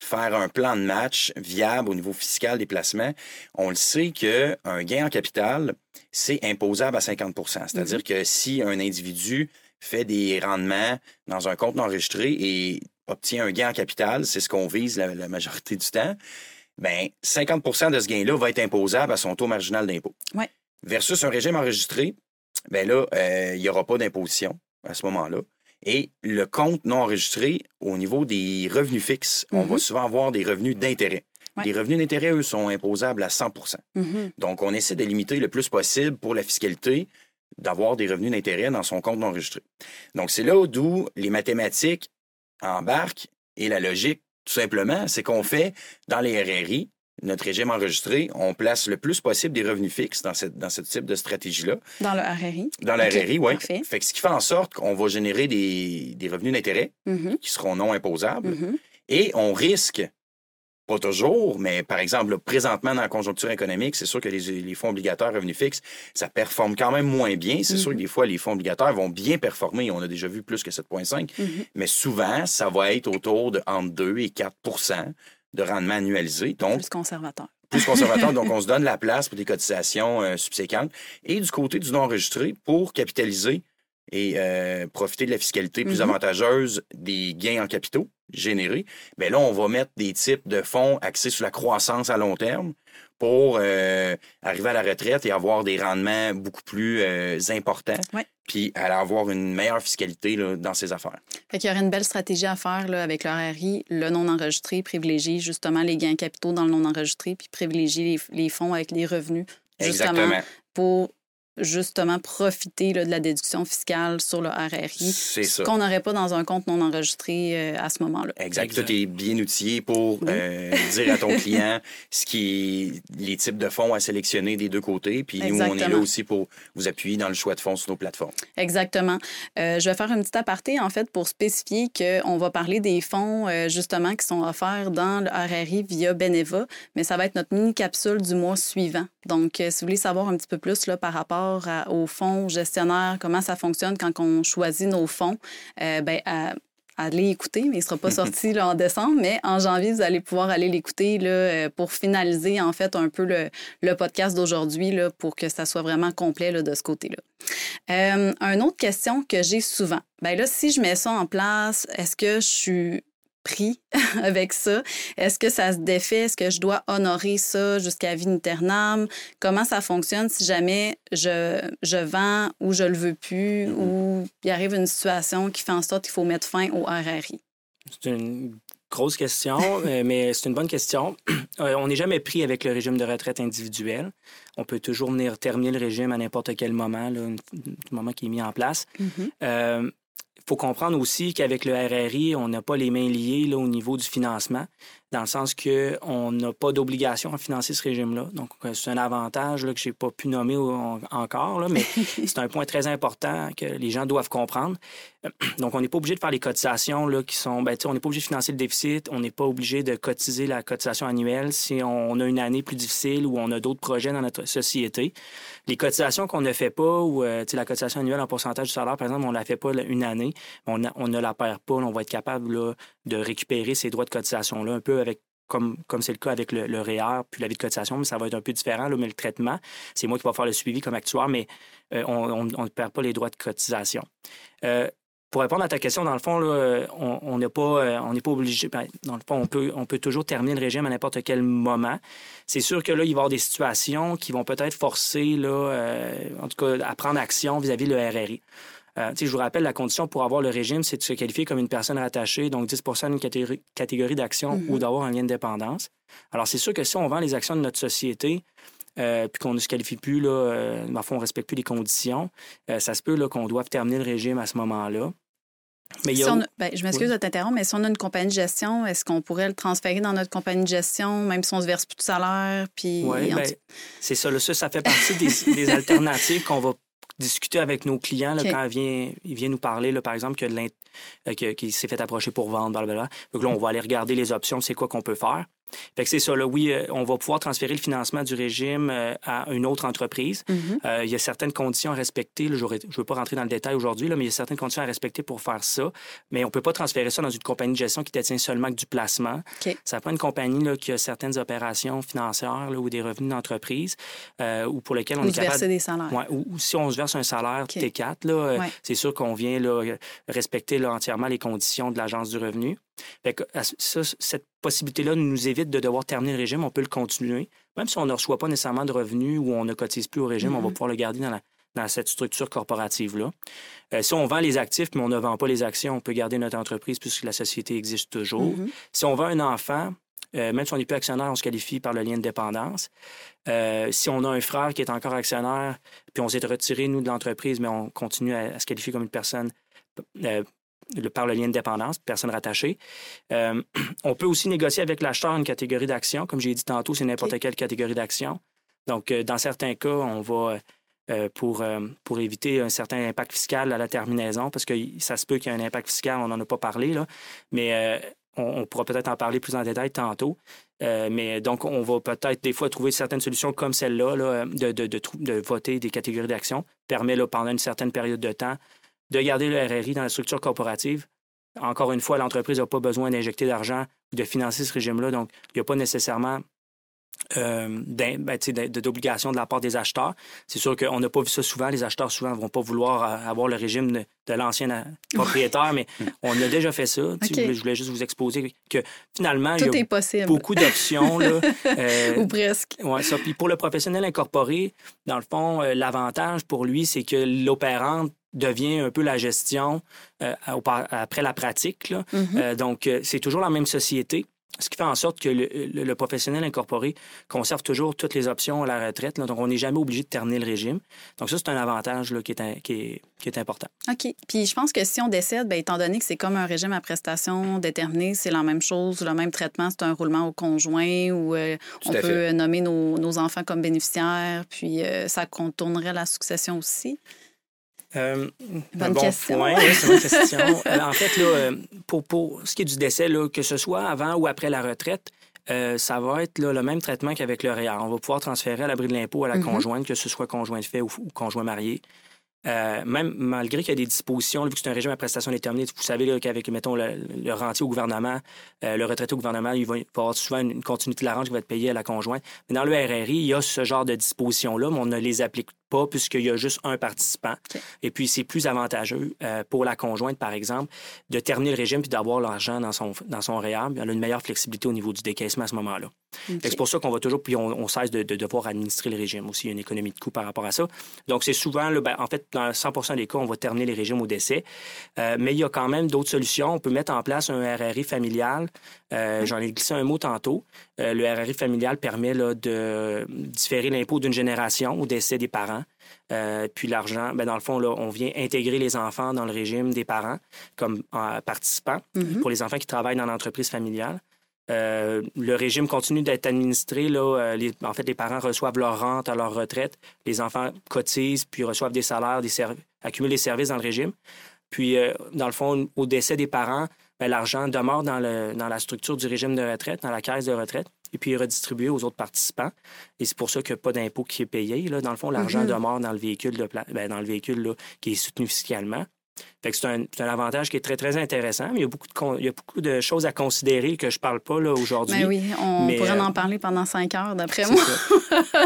faire un plan de match viable au niveau fiscal des placements, on le sait qu'un gain en capital, c'est imposable à 50% C'est-à-dire mm-hmm. que si un individu fait des rendements dans un compte non enregistré et obtient un gain en capital, c'est ce qu'on vise la, majorité du temps, ben 50% de ce gain-là va être imposable à son taux marginal d'impôt. Ouais. Versus un régime enregistré, ben là, euh, il n'y aura pas d'imposition. à ce moment-là. Et le compte non enregistré, au niveau des revenus fixes, on va Mhm. souvent avoir des revenus d'intérêt. Ouais. Les revenus d'intérêt, eux, sont imposables à 100 Mhm. Donc, on essaie de limiter le plus possible pour la fiscalité d'avoir des revenus d'intérêt dans son compte non enregistré. Donc, c'est là d'où les mathématiques embarquent et la logique, tout simplement, c'est qu'on fait dans les RRI, notre régime enregistré, on place le plus possible des revenus fixes dans, cette, dans ce type de stratégie-là. Dans le RRI. Dans OK, RRI, oui. Fait que ce qui fait en sorte qu'on va générer des, des revenus d'intérêt Mhm. qui seront non imposables Mhm. et on risque, pas toujours, mais par exemple, présentement dans la conjoncture économique, c'est sûr que les, les fonds obligataires revenus fixes, ça performe quand même moins bien. C'est sûr que Mhm. des fois, les fonds obligataires vont bien performer. On a déjà vu plus que 7,5. Mhm. Mais souvent, ça va être autour de entre 2 et 4 de rendement annualisé. Donc, Plus conservateur. plus conservateur. (laughs) donc, on se donne la place pour des cotisations euh, subséquentes. Et du côté du non enregistré, pour capitaliser et euh, profiter de la fiscalité plus Mhm. avantageuse des gains en capitaux générés, bien là, on va mettre des types de fonds axés sur la croissance à long terme pour euh, arriver à la retraite et avoir des rendements beaucoup plus euh, importants, Ouais. puis aller avoir une meilleure fiscalité là, dans ses affaires. Fait qu'il y aurait une belle stratégie à faire là, avec le RRI, le non enregistré, privilégier justement les gains capitaux dans le non enregistré, puis privilégier les, les fonds avec les revenus, justement, Exactement. pour justement profiter là, de la déduction fiscale sur le RRI, C'est ce ça. qu'on n'aurait pas dans un compte non enregistré euh, à ce moment-là. Exact. Exact. Tout est bien outillé pour Oui. euh, dire à ton (laughs) client ce qui les types de fonds à sélectionner des deux côtés. Puis nous, on est là Exactement. aussi pour vous appuyer dans le choix de fonds sur nos plateformes. Exactement. Euh, je vais faire une petite aparté, en fait, pour spécifier qu'on va parler des fonds, euh, justement, qui sont offerts dans le RRI via Beneva, mais ça va être notre mini-capsule du mois suivant. Donc, euh, si vous voulez savoir un petit peu plus là, par rapport à- aux fonds gestionnaires, comment ça fonctionne quand on choisit nos fonds, euh, ben, à- allez écouter, mais il ne sera pas (laughs) sorti là, en décembre, mais en janvier, vous allez pouvoir aller l'écouter euh, pour finaliser en fait un peu le, le podcast d'aujourd'hui pour que ça soit vraiment complet là, de ce côté-là. Euh, une autre question que j'ai souvent. Ben là, si je mets ça en place, est-ce que je suis (laughs) avec ça? Est-ce que ça se défait? Est-ce que je dois honorer ça jusqu'à vie aeternam? Comment ça fonctionne si jamais je, je vends ou je le veux plus ou il arrive une situation qui fait en sorte qu'il faut mettre fin au RRI? C'est une grosse question, (laughs) euh, mais c'est une bonne question. (clears throat) Euh, on n'est jamais pris avec le régime de retraite individuel. On peut toujours venir terminer le régime à n'importe quel moment, là, du moment qui est mis en place. Euh, Il faut comprendre aussi qu'avec le RRI, on n'a pas les mains liées là, au niveau du financement, dans le sens qu'on n'a pas d'obligation à financer ce régime-là. Donc, euh, c'est un avantage là, que je n'ai pas pu nommer encore, là, mais (laughs) c'est un point très important que les gens doivent comprendre. Donc, on n'est pas obligé de faire les cotisations là, qui sont. Ben, tu sais, on n'est pas obligé de financer le déficit, on n'est pas obligé de cotiser la cotisation annuelle si on a une année plus difficile ou on a d'autres projets dans notre société. Les cotisations qu'on ne fait pas, ou euh, la cotisation annuelle en pourcentage du salaire, par exemple, on ne la fait pas une année, on, a- on ne la perd pas, on va être capable là, de récupérer ces droits de cotisation-là, un peu comme c'est le cas avec le, le REER puis la vie de cotisation, mais ça va être un peu différent, là, mais le traitement, c'est moi qui vais faire le suivi comme actuaire, mais euh, on ne perd pas les droits de cotisation. Euh, pour répondre à ta question, dans le fond, là, on on n'est pas, euh, on n'est pas obligé. ben, Dans le fond, on peut, toujours terminer le régime à n'importe quel moment. C'est sûr que là, il va y avoir des situations qui vont peut-être forcer, là, en tout cas, à prendre action vis-à-vis le RRI. Euh, je vous rappelle, la condition pour avoir le régime, c'est de se qualifier comme une personne rattachée, donc 10% d'une catégorie, catégorie d'actions Mhm. ou d'avoir un lien de dépendance. Alors, c'est sûr que si on vend les actions de notre société, euh, puis qu'on ne se qualifie plus, là, euh, on ne respecte plus les conditions, euh, ça se peut qu'on doive terminer le régime à ce moment-là. Mais Si a... on ben, je m'excuse Oui. de t'interrompre, mais si on a une compagnie de gestion, est-ce qu'on pourrait le transférer dans notre compagnie de gestion, même si on se verse plus de salaire? Puis, Oui, en ben, c'est ça, ça. Ça fait partie des, des (laughs) alternatives qu'on va discuter avec nos clients là, quand ils viennent, ils viennent nous parler, là, par exemple, de l'int- euh, qu'il s'est fait approcher pour vendre, blablabla. Donc là, on va aller regarder les options, c'est quoi qu'on peut faire. Fait que c'est ça, là, oui, euh, on va pouvoir transférer le financement du régime euh, à une autre entreprise. Mhm. Euh, il y a certaines conditions à respecter. là, je ne veux pas rentrer dans le détail aujourd'hui, mais il y a certaines conditions à respecter pour faire ça. Mais on ne peut pas transférer ça dans une compagnie de gestion qui détient seulement que du placement. OK. Ça prend une compagnie là, qui a certaines opérations financières là, ou des revenus d'entreprise euh, ou pour lesquels on Ou est verser capable... des salaires. Ouais, ou, ou si on se verse un salaire OK. T4, là, euh, Ouais. c'est sûr qu'on vient respecter entièrement les conditions de l'Agence du revenu. Fait que, ça, cette possibilité-là nous évite de devoir terminer le régime. On peut le continuer. Même si on ne reçoit pas nécessairement de revenus ou on ne cotise plus au régime, on va Mhm. pouvoir le garder dans la, dans cette structure corporative-là. Euh, si on vend les actifs, mais on ne vend pas les actions, on peut garder notre entreprise puisque la société existe toujours. Mhm. Si on vend un enfant, euh, même si on n'est plus actionnaire, on se qualifie par le lien de dépendance. Euh, si on a un frère qui est encore actionnaire, puis on s'est retiré, nous, de l'entreprise, mais on continue à, se qualifier comme une personne euh, par le lien de dépendance, personne rattachée. Euh, (clears throat) on peut aussi négocier avec l'acheteur une catégorie d'actions. Comme j'ai dit tantôt, c'est n'importe quelle catégorie d'actions. Donc, dans certains cas, on va pour, pour éviter un certain impact fiscal à la terminaison, parce que ça se peut qu'il y ait un impact fiscal, on n'en a pas parlé, là, mais on, pourra peut-être en parler plus en détail tantôt. Euh, mais donc, on va peut-être des fois trouver certaines solutions comme celle-là, de, de, voter des catégories d'actions, permet là, pendant une certaine période de temps de garder le RRI dans la structure corporative. Encore une fois, l'entreprise n'a pas besoin d'injecter d'argent ou de financer ce régime-là, donc il n'y a pas nécessairement euh, ben, d'obligation de la part des acheteurs. C'est sûr qu'on n'a pas vu ça souvent. Les acheteurs, souvent, ne vont pas vouloir euh, avoir le régime de, l'ancien euh, (laughs) propriétaire, mais on a déjà fait ça. Je voulais juste vous exposer que finalement, il y a beaucoup d'options. (laughs) Ou presque. Ouais, ça. Puis pour le professionnel incorporé, dans le fond, l'avantage pour lui, c'est que l'opérante devient un peu la gestion après la pratique. Mm-hmm. donc, c'est toujours la même société. Ce qui fait en sorte que le, professionnel incorporé conserve toujours toutes les options à la retraite. donc, on n'est jamais obligé de terminer le régime. Donc, ça, c'est un avantage là, qui, est, qui, est, important. OK. Puis, je pense que si on décède, bien, étant donné que c'est comme un régime à prestations déterminées, c'est la même chose, le même traitement, c'est un roulement au conjoint où euh, on peut nommer nos, enfants comme bénéficiaires, puis euh, ça contournerait la succession aussi. Euh, Bonne question. Point, c'est une question. (laughs) Euh, en fait, là, euh, pour, pour, ce qui est du décès, là, que ce soit avant ou après la retraite, ça va être là, le même traitement qu'avec le REER. On va pouvoir transférer à l'abri de l'impôt à la mm-hmm. conjointe, que ce soit conjoint de fait ou, conjoint marié. même malgré qu'il y a des dispositions, vu que c'est un régime à prestation déterminée, vous savez qu'avec, mettons, le, rentier au gouvernement, le retraité au gouvernement, il va, y avoir souvent une, continuité de la rente qui va être payée à la conjointe. Mais dans le RRI, il y a ce genre de dispositions-là, mais on ne les applique pas puisqu'il y a juste un participant. Et puis, c'est plus avantageux euh, pour la conjointe, par exemple, de terminer le régime puis d'avoir l'argent dans son, dans son réhab. Elle a une meilleure flexibilité au niveau du décaissement à ce moment-là. C'est pour ça qu'on va toujours, puis on, cesse de, devoir administrer le régime aussi. Il y a une économie de coût par rapport à ça. Donc, c'est souvent, ben, en fait, dans 100% des cas, on va terminer les régimes au décès. Euh, mais il y a quand même d'autres solutions. On peut mettre en place un RRI familial. Euh, j'en ai glissé un mot tantôt. le RRI familial permet là, de différer l'impôt d'une génération au décès des parents. Euh, puis l'argent, ben dans le fond, là, on vient intégrer les enfants dans le régime des parents comme euh, participants mhm. pour les enfants qui travaillent dans l'entreprise familiale. Euh, le régime continue d'être administré. Là, en fait, les parents reçoivent leur rente à leur retraite. Les enfants cotisent, puis reçoivent des salaires, des accumulent des services dans le régime. Puis, dans le fond, au décès des parents, ben, l'argent demeure dans, le, dans la structure du régime de retraite, dans la caisse de retraite et puis redistribué aux autres participants. Et c'est pour ça qu'il n'y a pas d'impôt qui est payé. Là. Dans le fond, l'argent mhm. demeure dans le véhicule, de ben, dans le véhicule là, qui est soutenu fiscalement. C'est un, un, avantage qui est très, très intéressant, mais il y a beaucoup de, il y a beaucoup de choses à considérer que je ne parle pas là, aujourd'hui. Ben oui, on pourrait euh, en parler pendant cinq heures, d'après moi.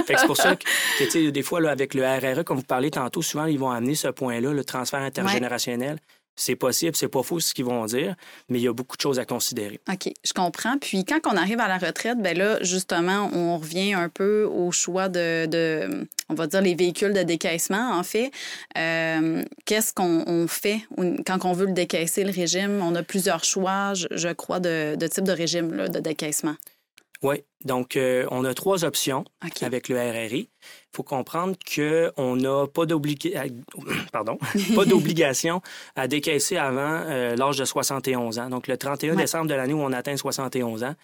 c'est pour ça que, des fois, là, avec le RRE, comme vous parlez tantôt, souvent, ils vont amener ce point-là, le transfert intergénérationnel. C'est possible, c'est pas faux ce qu'ils vont dire, mais il y a beaucoup de choses à considérer. OK, je comprends. Puis quand on arrive à la retraite, ben là, justement, on revient un peu au choix de, on va dire, les véhicules de décaissement, en fait. Euh, qu'est-ce qu'on fait quand on veut le décaisser, le régime? On a plusieurs choix, je, crois, de, de type de régime là, de décaissement. Oui, donc euh, on a trois options avec le RRI. Il faut comprendre qu'on n'a (clears throat) (laughs) pas d'obligation à décaisser avant euh, l'âge de 71 ans. Donc, le 31 décembre de l'année où on atteint 71 ans,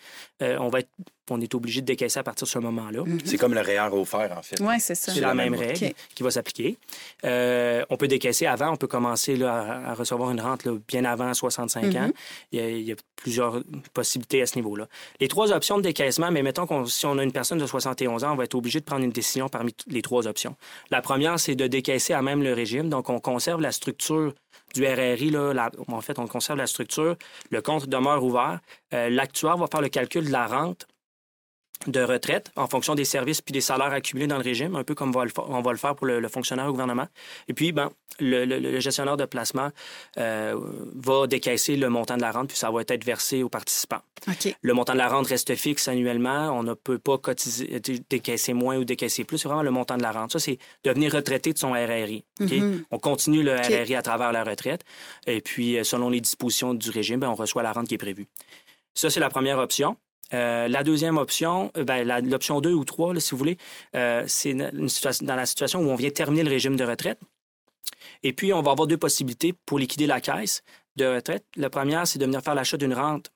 euh, on, va être, on est obligé de décaisser à partir de ce moment-là. Mhm. C'est comme le REER offert, en fait. Oui, c'est ça. C'est la, même règle qui va s'appliquer. Euh, on peut décaisser avant, on peut commencer là, à, recevoir une rente bien avant 65 ans. Mhm. Il y, a, il y, a, plusieurs possibilités à ce niveau-là. Les trois options de décaissement, mais mettons qu'on si on a une personne de 71 ans, on va être obligé de prendre une décision parmi les trois options. La première, c'est de décaisser à même le régime. Donc, on conserve la structure du RRI. Là, en fait, on conserve la structure. Le compte demeure ouvert. Euh, l'actuaire va faire le calcul de la rente de retraite en fonction des services puis des salaires accumulés dans le régime, un peu comme on va le, on va le faire pour le, fonctionnaire au gouvernement. Et puis, ben, le, gestionnaire de placement euh, va décaisser le montant de la rente, puis ça va être versé aux participants. Le montant de la rente reste fixe annuellement. On ne peut pas cotiser, décaisser moins ou décaisser plus. C'est vraiment le montant de la rente. Ça, c'est devenir retraité de son RRI. Mm-hmm. On continue le RRI à travers la retraite. Et puis, euh, selon les dispositions du régime, ben, on reçoit la rente qui est prévue. Ça, c'est la première option. Euh, la deuxième option, euh, ben, l'option 2 ou 3, si vous voulez, euh, c'est dans la situation où on vient terminer le régime de retraite. Et puis, on va avoir deux possibilités pour liquider la caisse de retraite. La première, c'est de venir faire l'achat d'une rente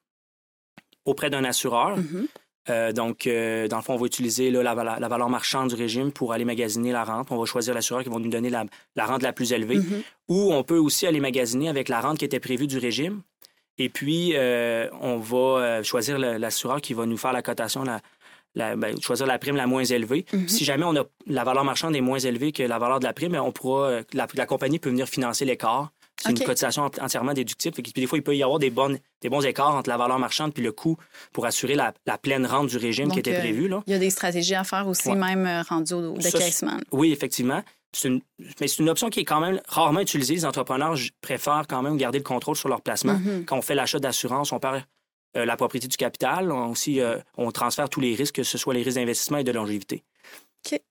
auprès d'un assureur. Mm-hmm. donc, dans le fond, on va utiliser la, valeur marchande du régime pour aller magasiner la rente. On va choisir l'assureur qui va nous donner la, rente la plus élevée. Mm-hmm. Ou on peut aussi aller magasiner avec la rente qui était prévue du régime. Et puis, euh, on va euh, choisir l'assureur qui va nous faire la cotation, la, ben, choisir la prime la moins élevée. Mhm. Si jamais on a la valeur marchande est moins élevée que la valeur de la prime, on pourra, euh, la, compagnie peut venir financer l'écart. C'est une cotisation entièrement déductible. Puis des fois, il peut y avoir des, bonnes, des bons écarts entre la valeur marchande puis le coût pour assurer la, pleine rente du régime qui était prévu. Il y a des stratégies à faire aussi, même rendues au décaissement. Oui, effectivement. Une, mais c'est une option qui est quand même rarement utilisée. Les entrepreneurs préfèrent quand même garder le contrôle sur leur placement. Mm-hmm. Quand on fait l'achat d'assurance, on perd euh, la propriété du capital. On, aussi, euh, on transfère tous les risques, que ce soit les risques d'investissement et de longévité.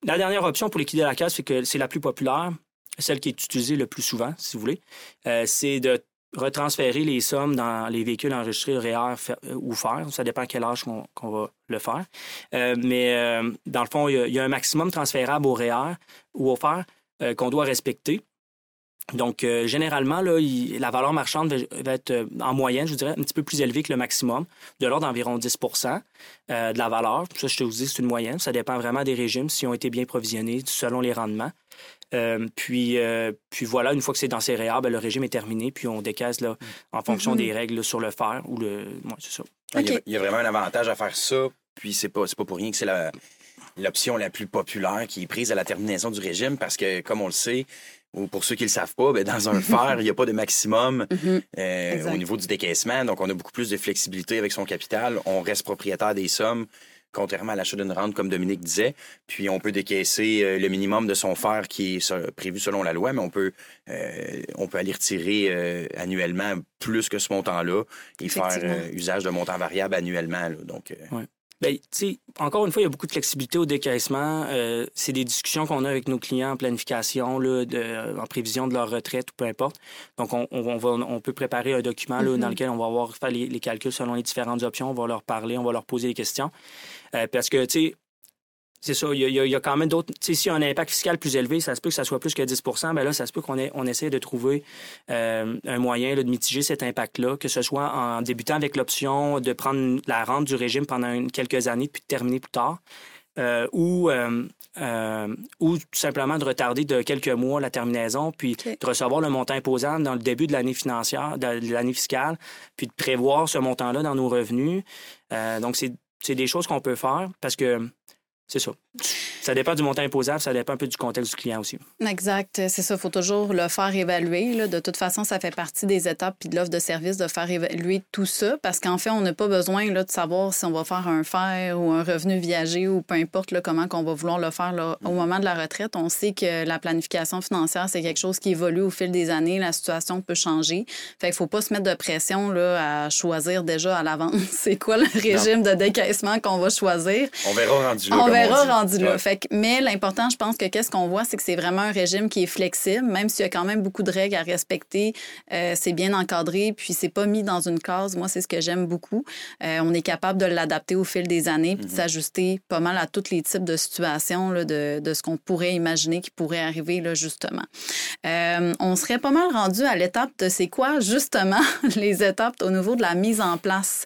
La dernière option pour liquider la caisse, c'est que c'est la plus populaire, celle qui est utilisée le plus souvent, si vous voulez. Euh, c'est de retransférer les sommes dans les véhicules enregistrés REER euh, ou FER. Ça dépend à quel âge qu'on va le faire. Euh, mais euh, dans le fond, il y, a un maximum transférable au REER ou au FER qu'on doit respecter. Donc, généralement, là, la valeur marchande va, être en moyenne, je vous dirais, un petit peu plus élevée que le maximum, de l'ordre d'environ 10% de la valeur. Ça, je te vous dis, c'est une moyenne. Ça dépend vraiment des régimes, s'ils ont été bien provisionnés selon les rendements. Euh, puis, euh, puis voilà, une fois que c'est dans ces réels, ben, le régime est terminé, puis on décaisse là, en fonction mm-hmm. des règles sur le fer ou le. c'est ça. Il, y a, vraiment un avantage à faire ça, puis c'est pas, pas pour rien que c'est l'option la plus populaire qui est prise à la terminaison du régime parce que, comme on le sait, ou pour ceux qui ne le savent pas, ben, dans un (laughs) fer, il n'y a pas de maximum mm-hmm. euh, au niveau du décaissement. Donc, on a beaucoup plus de flexibilité avec son capital. On reste propriétaire des sommes contrairement à l'achat d'une rente, comme Dominique disait. Puis on peut décaisser euh, le minimum de son fer qui est prévu selon la loi, mais on peut, euh, on peut aller retirer euh, annuellement plus que ce montant-là et faire usage de montant variable annuellement. Donc, Bien, encore une fois, il y a beaucoup de flexibilité au décaissement. c'est des discussions qu'on a avec nos clients en planification, là, de, en prévision de leur retraite ou peu importe. Donc, on, on, va, on peut préparer un document là, dans mm-hmm. lequel on va avoir faire les, les, calculs selon les différentes options. On va leur parler, on va leur poser des questions. Euh, parce que, tu sais, c'est ça, il y, a, quand même d'autres. Tu sais, s'il y a un impact fiscal plus élevé, ça se peut que ça soit plus que 10% ben là, ça se peut qu'on on essaie de trouver euh, un moyen de mitiger cet impact-là, que ce soit en débutant avec l'option de prendre la rente du régime pendant quelques années puis de terminer plus tard, euh, ou, ou tout simplement de retarder de quelques mois la terminaison, puis de recevoir le montant imposable dans le début de l'année financière, de l'année fiscale, puis de prévoir ce montant-là dans nos revenus. donc, c'est c'est des choses qu'on peut faire parce que c'est ça. Ça dépend du montant imposable, ça dépend un peu du contexte du client aussi. Exact. C'est ça. Il faut toujours le faire évaluer. De toute façon, ça fait partie des étapes puis de l'offre de service de faire évaluer tout ça parce qu'en fait, on n'a pas besoin là, de savoir si on va faire un fer ou un revenu viager ou peu importe là, comment qu'on va vouloir le faire là, au moment de la retraite. On sait que la planification financière, c'est quelque chose qui évolue au fil des années. La situation peut changer. Fait qu'il faut pas se mettre de pression là, à choisir déjà à l'avance (laughs) c'est quoi le régime de décaissement qu'on va choisir. On verra rendu là. On verra rendu là mais l'important, je pense que qu'est-ce qu'on voit, c'est que c'est vraiment un régime qui est flexible, même s'il y a quand même beaucoup de règles à respecter. Euh, c'est bien encadré, puis c'est pas mis dans une case. Moi, c'est ce que j'aime beaucoup. Euh, on est capable de l'adapter au fil des années, puis de mhm. s'ajuster pas mal à tous les types de situations là, de, de, ce qu'on pourrait imaginer qui pourrait arriver là, justement. Euh, on serait pas mal rendu à l'étape de c'est quoi justement (laughs) les étapes au niveau de la mise en place,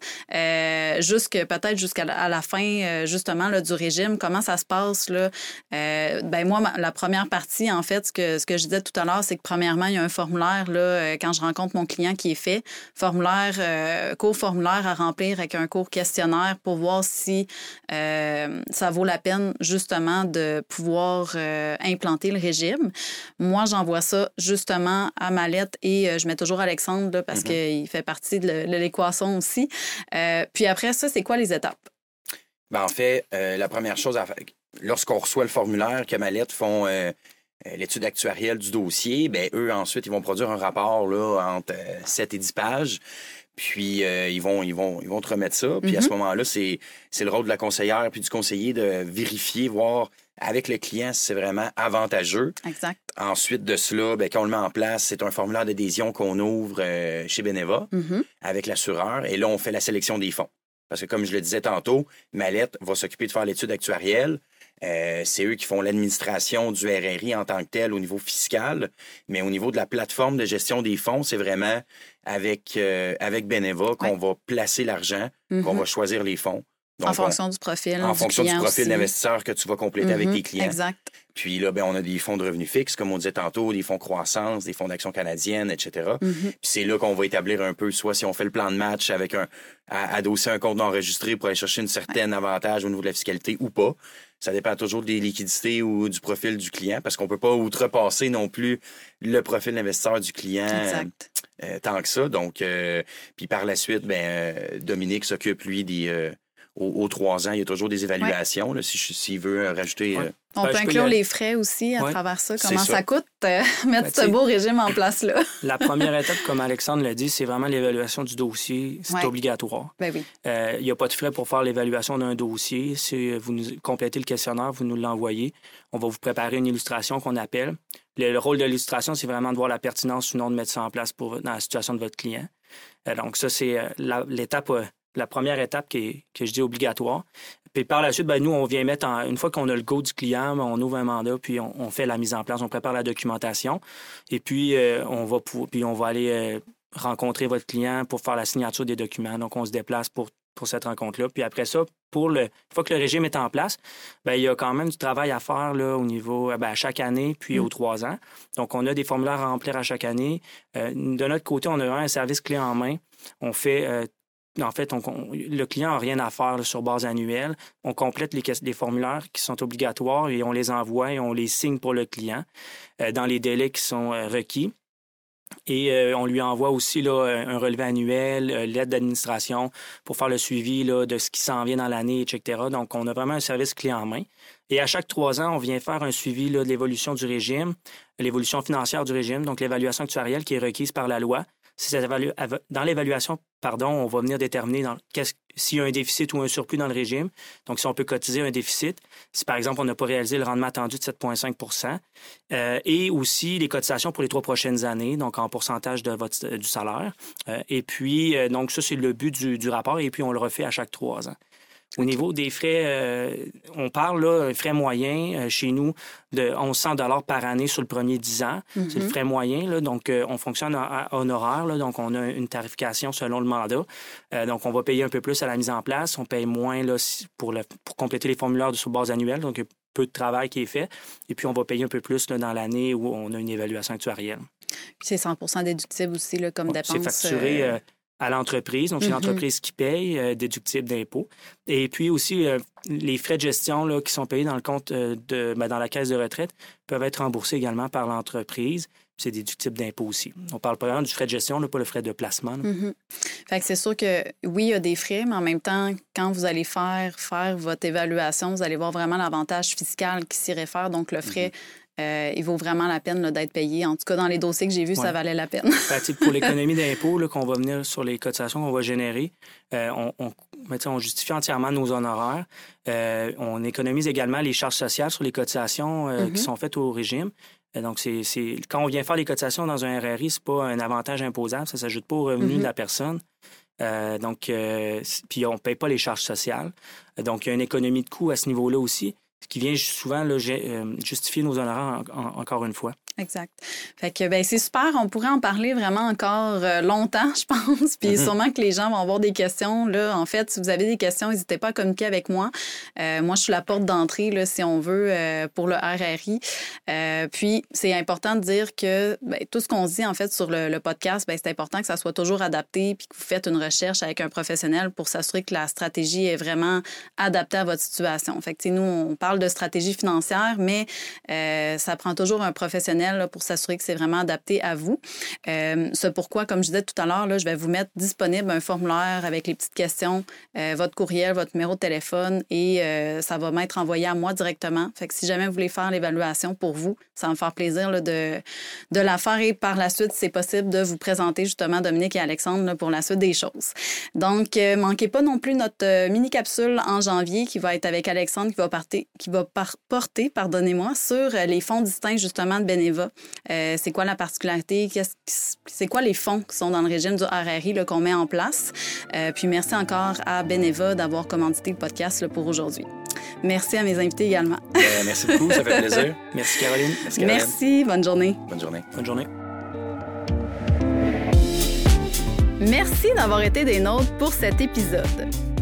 jusque peut-être jusqu'à la, la, fin justement là, du régime. Comment ça se passe là euh, ben moi, la première partie, en fait, ce que, ce que je disais tout à l'heure, c'est que premièrement, il y a un formulaire là, euh, quand je rencontre mon client qui est fait, formulaire, euh, court formulaire à remplir avec un court questionnaire pour voir si ça vaut la peine justement de pouvoir implanter le régime. Moi, j'envoie ça justement à ma lettre et je mets toujours Alexandre parce mm-hmm. qu'il fait partie de l'équation aussi. puis après ça, c'est quoi les étapes? Ben, en fait, la première chose à faire, lorsqu'on reçoit le formulaire, que Mallette font l'étude actuarielle du dossier, ben eux, ensuite, ils vont produire un rapport là, entre 7 et 10 pages. Puis ils vont ils vont ils vont te remettre ça. Puis à ce mm-hmm. moment-là, c'est c'est le rôle de la conseillère puis du conseiller de vérifier, voir avec le client si c'est vraiment avantageux. Exact. Ensuite de cela, ben, quand on le met en place, c'est un formulaire d'adhésion qu'on ouvre euh, chez Beneva mm-hmm. avec l'assureur. Et là, on fait la sélection des fonds. Parce que comme je le disais tantôt, Mallette va s'occuper de faire l'étude actuarielle. Euh, c'est eux qui font l'administration du RRI en tant que tel au niveau fiscal, mais au niveau de la plateforme de gestion des fonds, c'est vraiment avec, euh, avec Beneva qu'on va placer l'argent, qu'on mm-hmm. va choisir les fonds en fonction du profil. En fonction du profil d'investisseur que tu vas compléter avec mhm, tes clients. Exact. Puis là, ben, on a des fonds de revenus fixes, comme on disait tantôt, des fonds croissance, des fonds d'action canadienne, etc. Mhm. Puis c'est là qu'on va établir un peu, soit si on fait le plan de match avec un, adosser un compte enregistré pour aller chercher une certaine avantage au niveau de la fiscalité ou pas. Ça dépend toujours des liquidités ou du profil du client, parce qu'on peut pas outrepasser non plus le profil d'investisseur du client. Euh, tant que ça. Donc, euh, puis par la suite, ben, euh, Dominique s'occupe, lui, des aux, trois ans. Il y a toujours des évaluations, s'il si, veut rajouter. Euh, On peut inclure les frais aussi à travers ça. Comment ça. coûte euh, (laughs) mettre ben, ce beau régime en place-là? (laughs) la première étape, comme Alexandre l'a dit, c'est vraiment l'évaluation du dossier. C'est obligatoire. Ben oui. Euh, il n'y a pas de frais pour faire l'évaluation d'un dossier. Si vous nous complétez le questionnaire, vous nous l'envoyez. On va vous préparer une illustration qu'on appelle. Le, rôle de l'illustration, c'est vraiment de voir la pertinence ou non de mettre ça en place pour, dans la situation de votre client. donc, ça, c'est l'étape la première étape qui est, que je dis obligatoire. Puis par la suite, ben, nous, on vient mettre, en, une fois qu'on a le go du client, ben, on ouvre un mandat, puis on, fait la mise en place, on prépare la documentation. Et puis, euh, on, va puis on va aller euh, rencontrer votre client pour faire la signature des documents. Donc, on se déplace pour, pour cette rencontre-là. Puis après ça, pour le, une fois que le régime est en place, ben, il y a quand même du travail à faire là, au niveau, ben, à chaque année, puis mm. aux trois ans. Donc, on a des formulaires à remplir à chaque année. Euh, de notre côté, on a un service clé en main. On fait en fait, le client n'a rien à faire sur base annuelle. On complète les, formulaires qui sont obligatoires et on les envoie et on les signe pour le client euh, dans les délais qui sont euh, requis. Et euh, on lui envoie aussi un relevé annuel, l'aide d'administration pour faire le suivi là, de ce qui s'en vient dans l'année, etc. Donc, on a vraiment un service clé en main. Et à chaque trois ans, on vient faire un suivi de l'évolution du régime, l'évolution financière du régime, donc l'évaluation actuarielle qui est requise par la loi dans l'évaluation, pardon, on va venir déterminer s'il y a un déficit ou un surplus dans le régime. Donc, si on peut cotiser un déficit, si par exemple on n'a pas réalisé le rendement attendu de 7,5% euh, et aussi les cotisations pour les trois prochaines années, donc en pourcentage de votre, du salaire. Euh, et puis, euh, donc ça, c'est le but du, du rapport et puis on le refait à chaque trois ans. Au niveau des frais, euh, on parle là, un frais moyen euh, chez nous de 1100 dollars par année sur le premier 10 ans. C'est le mhm. frais moyen. Là, donc, euh, on fonctionne à, honoraire. Là, donc, on a une tarification selon le mandat. donc, on va payer un peu plus à la mise en place. On paye moins là, pour, le, pour compléter les formulaires de sous base annuelle. Donc, peu de travail qui est fait. Et puis, on va payer un peu plus là, dans l'année où on a une évaluation actuarielle. C'est 100% déductible aussi là, comme dépense. C'est facturé à l'entreprise. Donc, c'est mm-hmm. l'entreprise qui paye, euh, déductible d'impôts. Et puis aussi, euh, les frais de gestion là, qui sont payés dans le compte euh, de, ben, dans la caisse de retraite peuvent être remboursés également par l'entreprise. C'est déductible d'impôts aussi. On parle pas vraiment du frais de gestion, pas le frais de placement. Mm-hmm. Fait que c'est sûr que oui, il y a des frais, mais en même temps, quand vous allez faire, faire votre évaluation, vous allez voir vraiment l'avantage fiscal qui s'y réfère. Donc, le frais mm-hmm. Euh, il vaut vraiment la peine d'être payé. En tout cas, dans les dossiers que j'ai vus, ça valait la peine. Ben, pour l'économie (laughs) d'impôts qu'on va venir sur les cotisations qu'on va générer, euh, on, on, justifie entièrement nos honoraires. Euh, on économise également les charges sociales sur les cotisations qui mm-hmm. sont faites au régime. donc, c'est, quand on vient faire les cotisations dans un RRI, ce n'est pas un avantage imposable. Ça ne s'ajoute pas au revenu de mm-hmm. la personne. donc, puis on ne paye pas les charges sociales. Donc, il y a une économie de coûts à ce niveau-là aussi ce qui vient souvent là, euh, justifier nos honoraires encore une fois. Exact. Fait que ben c'est super, on pourrait en parler vraiment encore euh, longtemps, (laughs) je pense. Puis mm-hmm. sûrement que les gens vont avoir des questions là. En fait, si vous avez des questions, n'hésitez pas à communiquer avec moi. Euh, moi, je suis la porte d'entrée là, si on veut, pour le RRI. puis c'est important de dire que ben, tout ce qu'on dit en fait sur le, podcast, ben, c'est important que ça soit toujours adapté, puis que vous faites une recherche avec un professionnel pour s'assurer que la stratégie est vraiment adaptée à votre situation. Fait que nous, on parle de stratégie financière, mais euh, ça prend toujours un professionnel pour s'assurer que c'est vraiment adapté à vous. Euh, ce pourquoi, comme je disais tout à l'heure, je vais vous mettre disponible un formulaire avec les petites questions, euh, votre courriel, votre numéro de téléphone et euh, ça va m'être envoyé à moi directement. Fait si jamais vous voulez faire l'évaluation pour vous, ça va me faire plaisir de, de la faire et par la suite, c'est possible de vous présenter justement Dominique et Alexandre pour la suite des choses. Donc, manquez pas non plus notre mini-capsule en janvier qui va être avec Alexandre qui va, porter, pardonnez-moi, sur les fonds distincts justement de Beneva. c'est quoi la particularité? C'est quoi les fonds qui sont dans le régime du RRI qu'on met en place? Euh, puis merci encore à Beneva d'avoir commandité le podcast pour aujourd'hui. Merci à mes invités également. Euh, merci beaucoup, ça fait (laughs) plaisir. merci Caroline. Merci, Caroline. merci, bonne journée. Bonne journée. Bonne journée. Merci d'avoir été des nôtres pour cet épisode.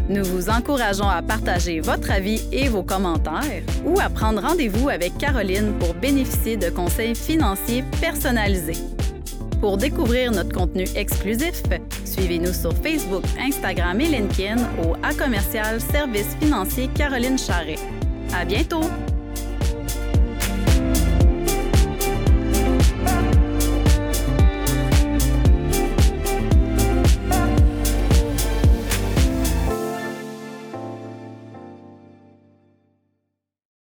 Nous vous encourageons à partager votre avis et vos commentaires ou à prendre rendez-vous avec Caroline pour bénéficier de conseils financiers personnalisés. Pour découvrir notre contenu exclusif, suivez-nous sur Facebook, Instagram et LinkedIn au A commercial Service financier Caroline Charret. À bientôt!